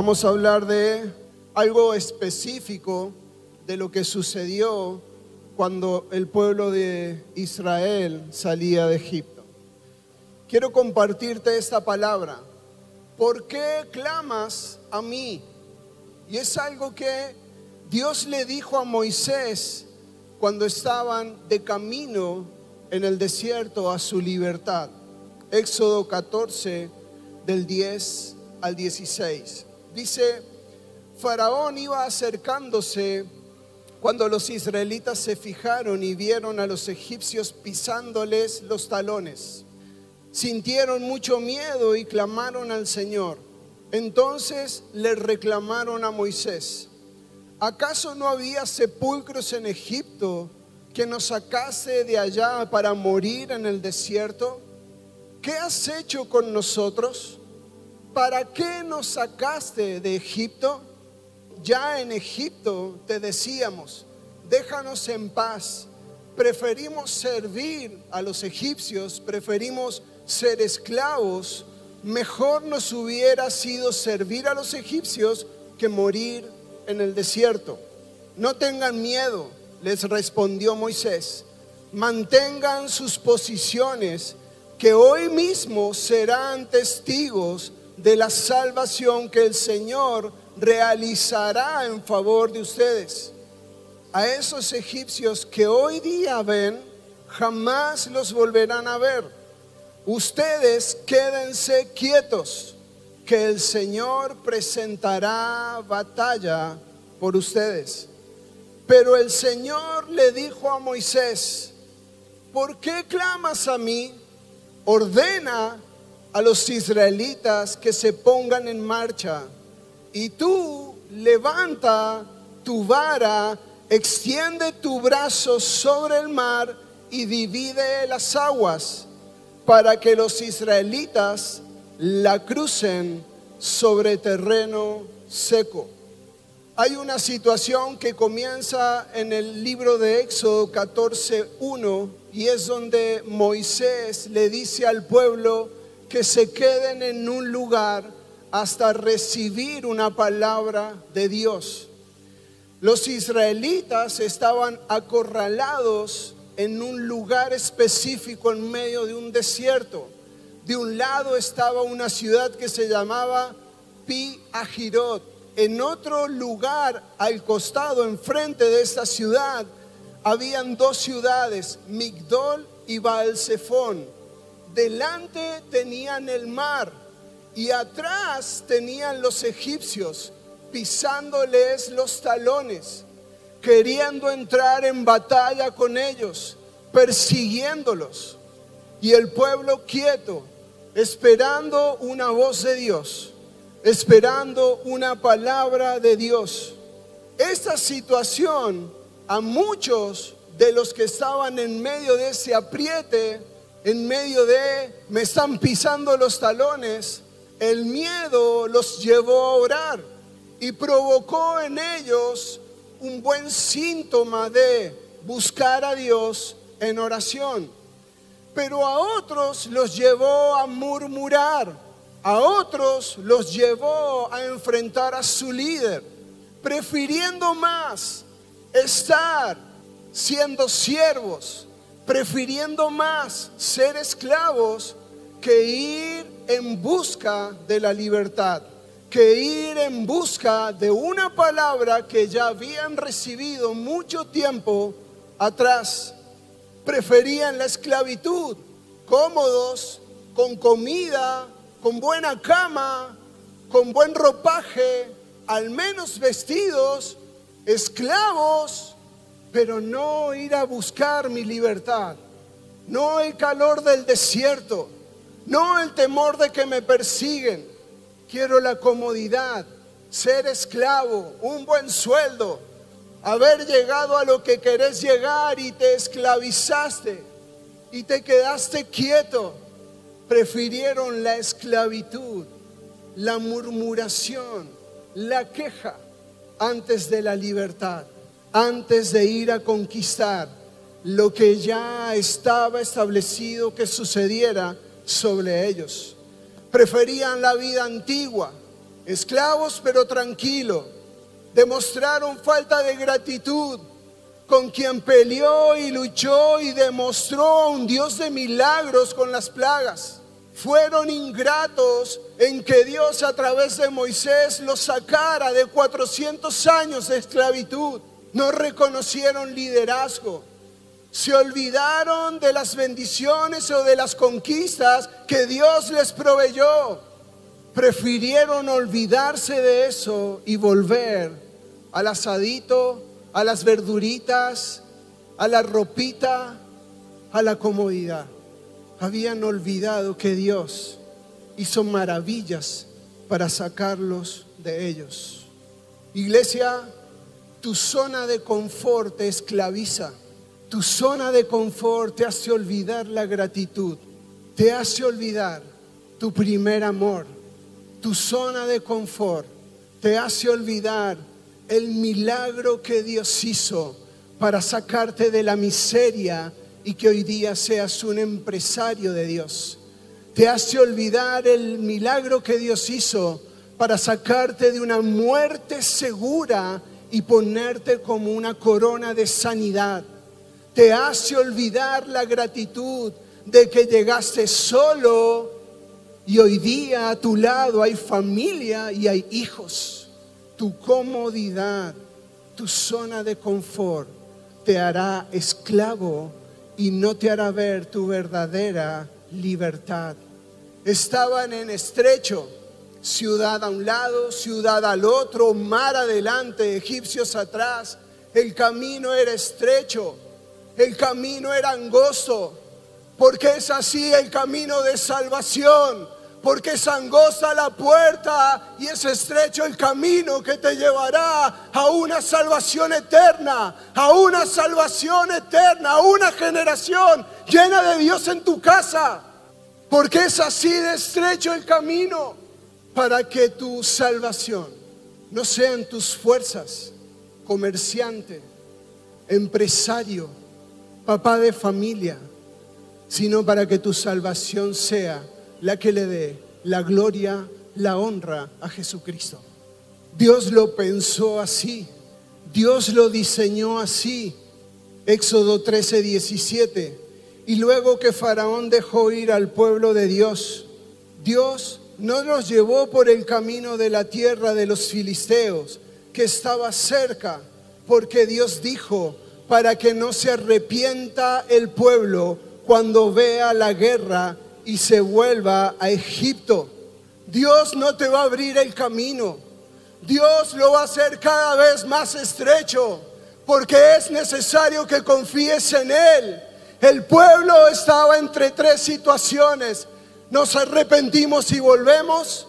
Vamos a hablar de algo específico de lo que sucedió cuando el pueblo de Israel salía de Egipto. Quiero compartirte esta palabra. ¿Por qué clamas a mí? Y es algo que Dios le dijo a Moisés cuando estaban de camino en el desierto a su libertad. Éxodo 14 del 10 al 16. Dice, Faraón iba acercándose cuando los israelitas se fijaron y vieron a los egipcios pisándoles los talones. Sintieron mucho miedo y clamaron al Señor. Entonces le reclamaron a Moisés, ¿acaso no había sepulcros en Egipto que nos sacase de allá para morir en el desierto? ¿Qué has hecho con nosotros? ¿Para qué nos sacaste de Egipto? Ya en Egipto te decíamos, déjanos en paz. Preferimos servir a los egipcios, preferimos ser esclavos. Mejor nos hubiera sido servir a los egipcios que morir en el desierto. No tengan miedo, les respondió Moisés. Mantengan sus posiciones, que hoy mismo serán testigos de la salvación que el Señor realizará en favor de ustedes. A esos egipcios que hoy día ven, jamás los volverán a ver. Ustedes quédense quietos, que el Señor presentará batalla por ustedes. Pero el Señor le dijo a Moisés, ¿por qué clamas a mí? Ordena a los israelitas que se pongan en marcha. Y tú levanta tu vara, extiende tu brazo sobre el mar y divide las aguas para que los israelitas la crucen sobre terreno seco. Hay una situación que comienza en el libro de Éxodo 14.1 y es donde Moisés le dice al pueblo, que se queden en un lugar hasta recibir una palabra de Dios. Los israelitas estaban acorralados en un lugar específico en medio de un desierto. De un lado estaba una ciudad que se llamaba Pi Ajirot. En otro lugar, al costado, enfrente de esta ciudad, habían dos ciudades, Migdol y Baalsefón delante tenían el mar y atrás tenían los egipcios pisándoles los talones, queriendo entrar en batalla con ellos, persiguiéndolos. Y el pueblo quieto, esperando una voz de Dios, esperando una palabra de Dios. Esta situación a muchos de los que estaban en medio de ese apriete en medio de me están pisando los talones, el miedo los llevó a orar y provocó en ellos un buen síntoma de buscar a Dios en oración. Pero a otros los llevó a murmurar, a otros los llevó a enfrentar a su líder, prefiriendo más estar siendo siervos prefiriendo más ser esclavos que ir en busca de la libertad, que ir en busca de una palabra que ya habían recibido mucho tiempo atrás. Preferían la esclavitud, cómodos, con comida, con buena cama, con buen ropaje, al menos vestidos, esclavos pero no ir a buscar mi libertad, no el calor del desierto, no el temor de que me persiguen. Quiero la comodidad, ser esclavo, un buen sueldo, haber llegado a lo que querés llegar y te esclavizaste y te quedaste quieto. Prefirieron la esclavitud, la murmuración, la queja antes de la libertad antes de ir a conquistar lo que ya estaba establecido que sucediera sobre ellos. Preferían la vida antigua, esclavos pero tranquilos, demostraron falta de gratitud con quien peleó y luchó y demostró a un Dios de milagros con las plagas. Fueron ingratos en que Dios a través de Moisés los sacara de 400 años de esclavitud. No reconocieron liderazgo. Se olvidaron de las bendiciones o de las conquistas que Dios les proveyó prefirieron olvidarse de eso y volver al asadito, a las verduritas, a la ropita, a la comodidad. Habían olvidado que Dios hizo maravillas para sacarlos de ellos. Iglesia, tu zona de confort te esclaviza. Tu zona de confort te hace olvidar la gratitud. Te hace olvidar tu primer amor tu zona de confort te hace olvidar el milagro que Dios hizo para sacarte de la miseria y que hoy día seas un empresario de Dios. Te hace olvidar el milagro que Dios hizo para sacarte de una muerte segura y ponerte como una corona de sanidad. Te hace olvidar la gratitud de que llegaste solo y hoy día a tu lado hay familia y hay hijos. Tu comodidad, tu zona de confort te hará esclavo y no te hará ver tu verdadera libertad. Estaban en estrecho, ciudad a un lado, ciudad al otro, mar adelante, egipcios atrás. El camino era estrecho, el camino era angosto, porque es así el camino de salvación, porque es angosta la puerta y es estrecho el camino que te llevará a una salvación eterna, a una salvación eterna, a una generación llena de Dios en tu casa, porque es así de estrecho el camino para que tu salvación no sean tus fuerzas, comerciante, empresario, papá de familia, sino para que tu salvación sea la que le dé la gloria, la honra a Jesucristo. Dios lo pensó así, Dios lo diseñó así. Éxodo 13, 17. Y luego que Faraón dejó ir al pueblo de Dios, Dios no los llevó por el camino de la tierra de los filisteos, que estaba cerca, porque Dios dijo, para que no se arrepienta el pueblo cuando vea la guerra y se vuelva a Egipto. Dios no te va a abrir el camino. Dios lo va a hacer cada vez más estrecho porque es necesario que confíes en Él. El pueblo estaba entre tres situaciones. Nos arrepentimos y volvemos,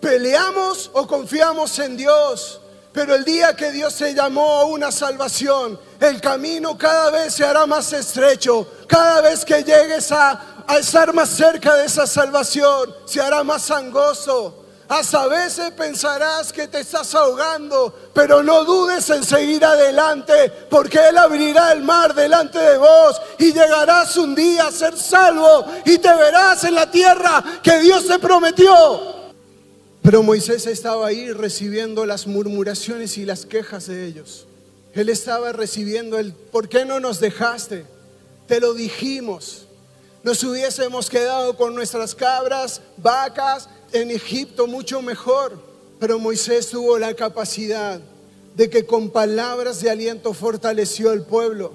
peleamos o confiamos en Dios. Pero el día que Dios se llamó a una salvación, el camino cada vez se hará más estrecho. Cada vez que llegues a, a estar más cerca de esa salvación, se hará más angosto. Hasta veces pensarás que te estás ahogando, pero no dudes en seguir adelante, porque Él abrirá el mar delante de vos y llegarás un día a ser salvo y te verás en la tierra que Dios te prometió. Pero Moisés estaba ahí recibiendo las murmuraciones y las quejas de ellos. Él estaba recibiendo el, ¿por qué no nos dejaste? Te lo dijimos. Nos hubiésemos quedado con nuestras cabras, vacas en Egipto mucho mejor. Pero Moisés tuvo la capacidad de que con palabras de aliento fortaleció al pueblo.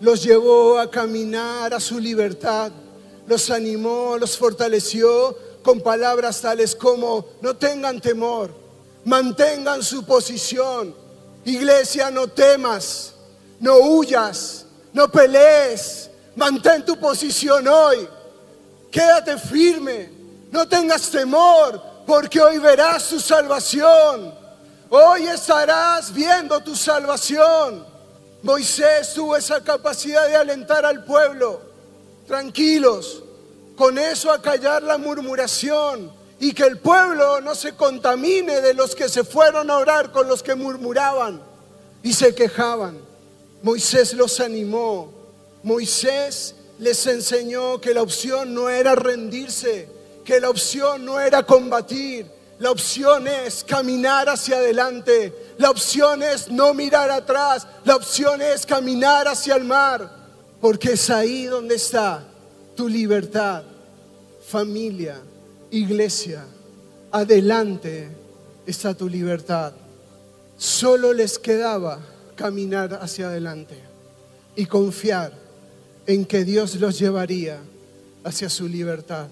Los llevó a caminar a su libertad. Los animó, los fortaleció con palabras tales como, no tengan temor, mantengan su posición. Iglesia, no temas, no huyas, no pelees, mantén tu posición hoy. Quédate firme, no tengas temor, porque hoy verás tu salvación. Hoy estarás viendo tu salvación. Moisés tuvo esa capacidad de alentar al pueblo. Tranquilos, con eso acallar la murmuración y que el pueblo no se contamine de los que se fueron a orar con los que murmuraban y se quejaban. Moisés los animó. Moisés les enseñó que la opción no era rendirse, que la opción no era combatir, La opción es caminar hacia adelante. La opción es no mirar atrás. La opción es caminar hacia el mar. Porque es ahí donde está tu libertad. Familia, iglesia, adelante está tu libertad. Solo les quedaba caminar hacia adelante y confiar en que Dios los llevaría hacia su libertad.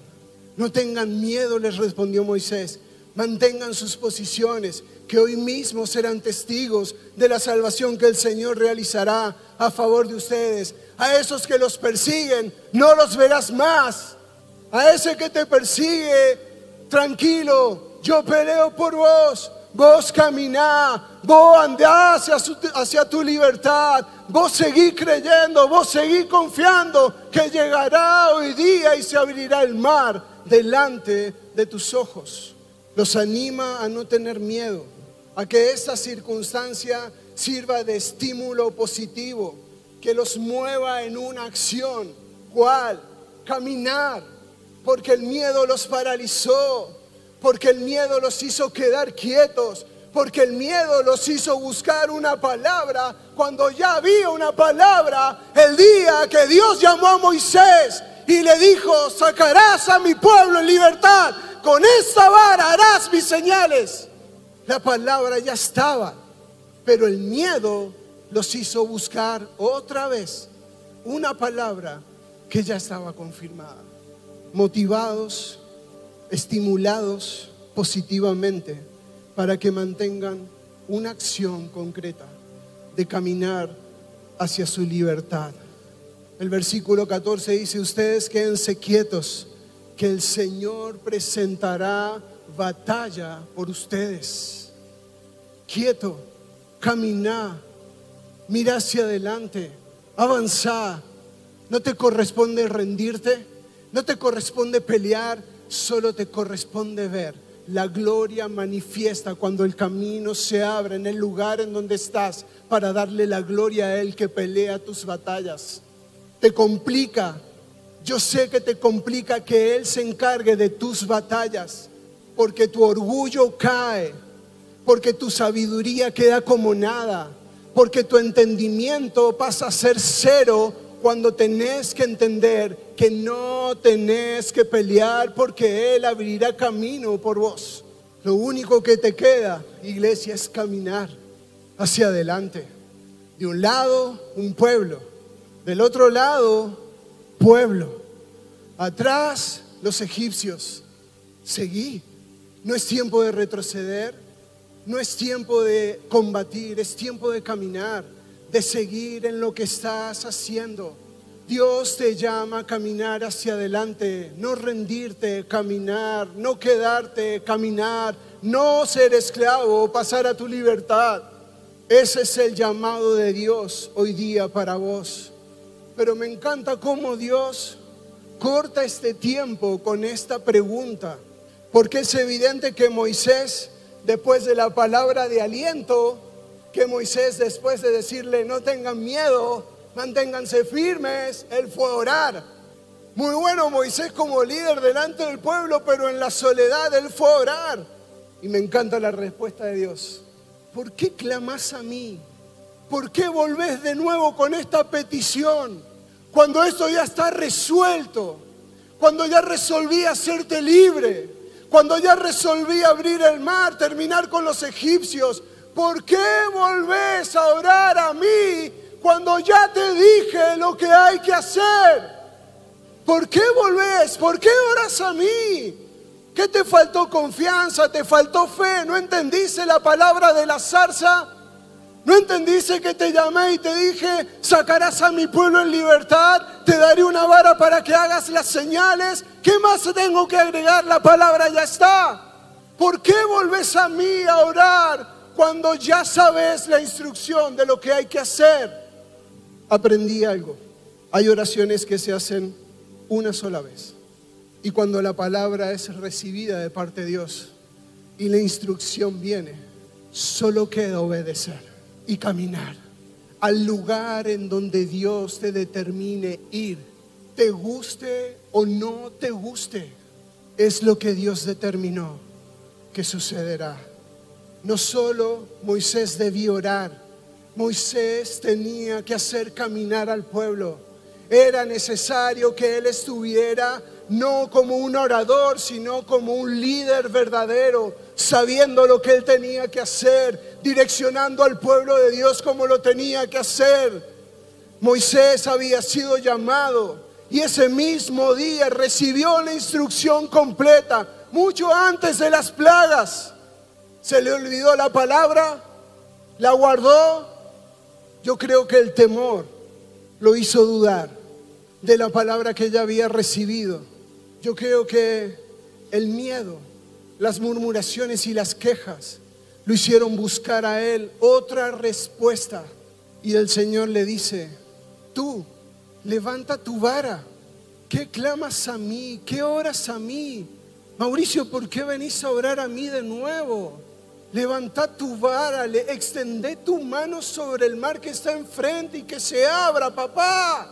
No tengan miedo, les respondió Moisés. Mantengan sus posiciones, que hoy mismo serán testigos de la salvación que el Señor realizará a favor de ustedes. A esos que los persiguen, no los verás más. A ese que te persigue, tranquilo, yo peleo por vos. Vos caminá, vos andá hacia, hacia tu libertad, vos seguí creyendo, vos seguí confiando que llegará hoy día y se abrirá el mar delante de tus ojos. Los anima a no tener miedo, a que esta circunstancia sirva de estímulo positivo, que los mueva en una acción. ¿Cuál? Caminar, porque el miedo los paralizó, porque el miedo los hizo quedar quietos, porque el miedo los hizo buscar una palabra cuando ya había una palabra el día que Dios llamó a Moisés y le dijo, sacarás a mi pueblo en libertad, con esta vara harás mis señales. La palabra ya estaba, pero el miedo los hizo buscar otra vez una palabra que ya estaba confirmada. Motivados estimulados positivamente para que mantengan una acción concreta de caminar hacia su libertad. El versículo 14 dice, ustedes quédense quietos, que el Señor presentará batalla por ustedes. Quieto, camina, mira hacia adelante, avanza. No te corresponde rendirte, no te corresponde pelear, solo te corresponde ver la gloria manifiesta cuando el camino se abre en el lugar en donde estás para darle la gloria a Él que pelea tus batallas. Te complica, yo sé que te complica que Él se encargue de tus batallas, porque tu orgullo cae, porque tu sabiduría queda como nada, porque tu entendimiento pasa a ser cero cuando tenés que entender que no tenés que pelear porque Él abrirá camino por vos. Lo único que te queda, iglesia, es caminar hacia adelante. De un lado, un pueblo. Del otro lado, pueblo. Atrás, los egipcios. Seguí. No es tiempo de retroceder. No es tiempo de combatir. Es tiempo de caminar de seguir en lo que estás haciendo. Dios te llama a caminar hacia adelante, no rendirte, caminar, no quedarte, caminar, no ser esclavo, pasar a tu libertad. Ese es el llamado de Dios hoy día para vos. Pero me encanta cómo Dios corta este tiempo con esta pregunta, porque es evidente que Moisés, después de la palabra de aliento, que Moisés después de decirle, no tengan miedo, manténganse firmes, él fue a orar. Muy bueno Moisés como líder delante del pueblo, pero en la soledad él fue a orar. Y me encanta la respuesta de Dios. ¿Por qué clamas a mí? ¿Por qué volvés de nuevo con esta petición? Cuando esto ya está resuelto, cuando ya resolví hacerte libre, cuando ya resolví abrir el mar, terminar con los egipcios, ¿por qué volvés a orar a mí cuando ya te dije lo que hay que hacer? ¿Por qué volvés? ¿Por qué oras a mí? ¿Qué te faltó confianza? ¿Te faltó fe? ¿No entendiste la palabra de la zarza? ¿No entendiste que te llamé y te dije, sacarás a mi pueblo en libertad? Te daré una vara para que hagas las señales. ¿Qué más tengo que agregar? La palabra ya está. ¿Por qué volvés a mí a orar cuando ya sabes la instrucción de lo que hay que hacer, aprendí algo. Hay oraciones que se hacen una sola vez. Y cuando la palabra es recibida de parte de Dios y la instrucción viene, solo queda obedecer y caminar al lugar en donde Dios te determine ir. Te guste o no te guste, es lo que Dios determinó que sucederá. No solo Moisés debió orar, Moisés tenía que hacer caminar al pueblo. Era necesario que él estuviera no como un orador, sino como un líder verdadero, sabiendo lo que él tenía que hacer, direccionando al pueblo de Dios como lo tenía que hacer. Moisés había sido llamado y ese mismo día recibió la instrucción completa, mucho antes de las plagas. Se le olvidó la palabra, la guardó. Yo creo que el temor lo hizo dudar de la palabra que ella había recibido. Yo creo que el miedo, las murmuraciones y las quejas lo hicieron buscar a él otra respuesta. Y el Señor le dice, tú, levanta tu vara. ¿Qué clamas a mí? ¿Qué oras a mí? Mauricio, ¿por qué venís a orar a mí de nuevo? Levanta tu vara, le extendé tu mano sobre el mar que está enfrente y que se abra, papá.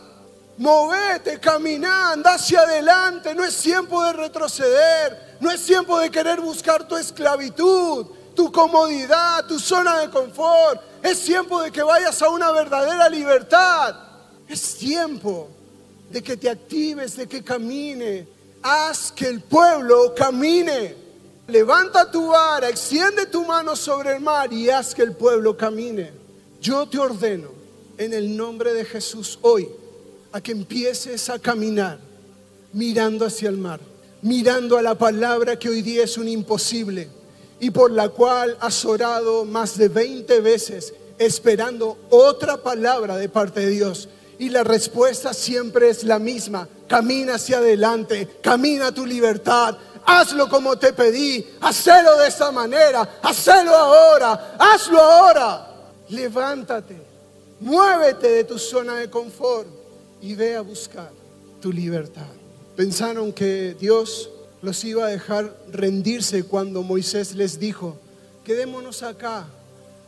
Movete, camina, anda hacia adelante. No es tiempo de retroceder. No es tiempo de querer buscar tu esclavitud, tu comodidad, tu zona de confort. Es tiempo de que vayas a una verdadera libertad. Es tiempo de que te actives, de que camine. Haz que el pueblo camine. Levanta tu vara, extiende tu mano sobre el mar y haz que el pueblo camine. Yo te ordeno en el nombre de Jesús hoy a que empieces a caminar mirando hacia el mar, mirando a la palabra que hoy día es un imposible y por la cual has orado más de 20 veces esperando otra palabra de parte de Dios. Y la respuesta siempre es la misma. Camina hacia adelante, camina tu libertad, hazlo como te pedí, hazlo de esta manera, hazlo ahora, hazlo ahora. Levántate, muévete de tu zona de confort y ve a buscar tu libertad. Pensaron que Dios los iba a dejar rendirse cuando Moisés les dijo, quedémonos acá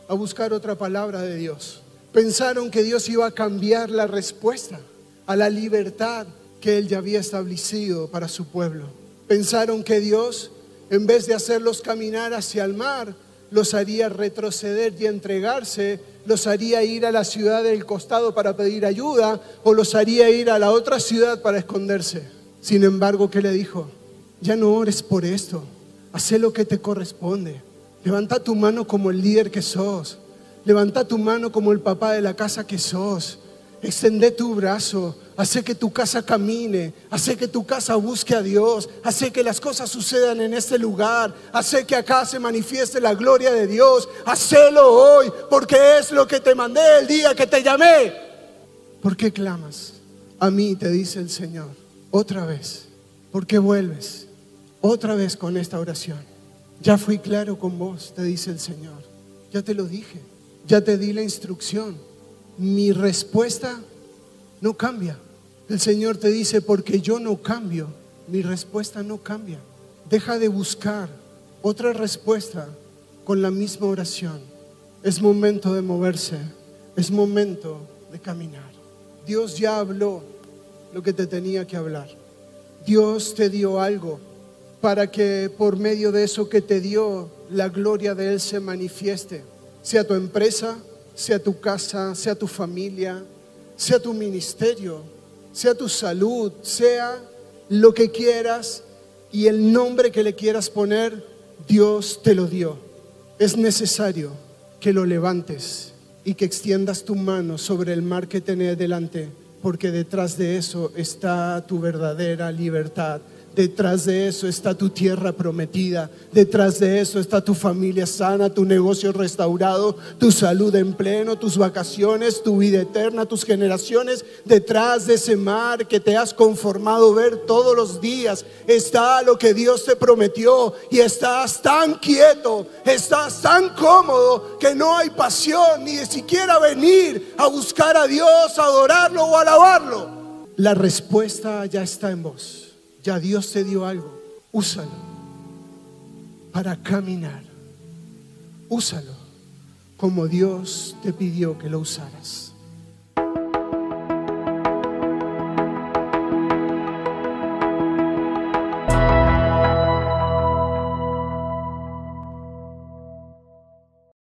a buscar otra palabra de Dios. Pensaron que Dios iba a cambiar la respuesta a la libertad que Él ya había establecido para su pueblo. Pensaron que Dios, en vez de hacerlos caminar hacia el mar, los haría retroceder y entregarse los haría ir a la ciudad del costado para pedir ayuda o los haría ir a la otra ciudad para esconderse. Sin embargo, ¿qué le dijo? Ya no ores por esto, haz lo que te corresponde. Levanta tu mano como el líder que sos. Levanta tu mano como el papá de la casa que sos. Extende tu brazo, hace que tu casa camine, hace que tu casa busque a Dios, hace que las cosas sucedan en este lugar, hace que acá se manifieste la gloria de Dios. Hacelo hoy, porque es lo que te mandé el día que te llamé. ¿Por qué clamas? A mí te dice el Señor, otra vez. ¿Por qué vuelves? Otra vez con esta oración. Ya fui claro con vos, te dice el Señor. Ya te lo dije, ya te di la instrucción mi respuesta no cambia. El Señor te dice, porque yo no cambio, mi respuesta no cambia. Deja de buscar otra respuesta con la misma oración. Es momento de moverse, es momento de caminar. Dios ya habló lo que te tenía que hablar. Dios te dio algo para que por medio de eso que te dio, la gloria de Él se manifieste. Sea tu empresa, sea tu casa, sea tu familia, sea tu ministerio, sea tu salud, sea lo que quieras y el nombre que le quieras poner, Dios te lo dio. Es necesario que lo levantes y que extiendas tu mano sobre el mar que tenés delante, porque detrás de eso está tu verdadera libertad Detrás de eso está tu tierra prometida. Detrás de eso está tu familia sana, tu negocio restaurado, tu salud en pleno, tus vacaciones, tu vida eterna, tus generaciones. Detrás de ese mar que te has conformado ver todos los días está lo que Dios te prometió. Y estás tan quieto, estás tan cómodo que no hay pasión ni de siquiera venir a buscar a Dios, adorarlo o alabarlo. La respuesta ya está en vos. Ya Dios te dio algo. Úsalo para caminar. Úsalo como Dios te pidió que lo usaras.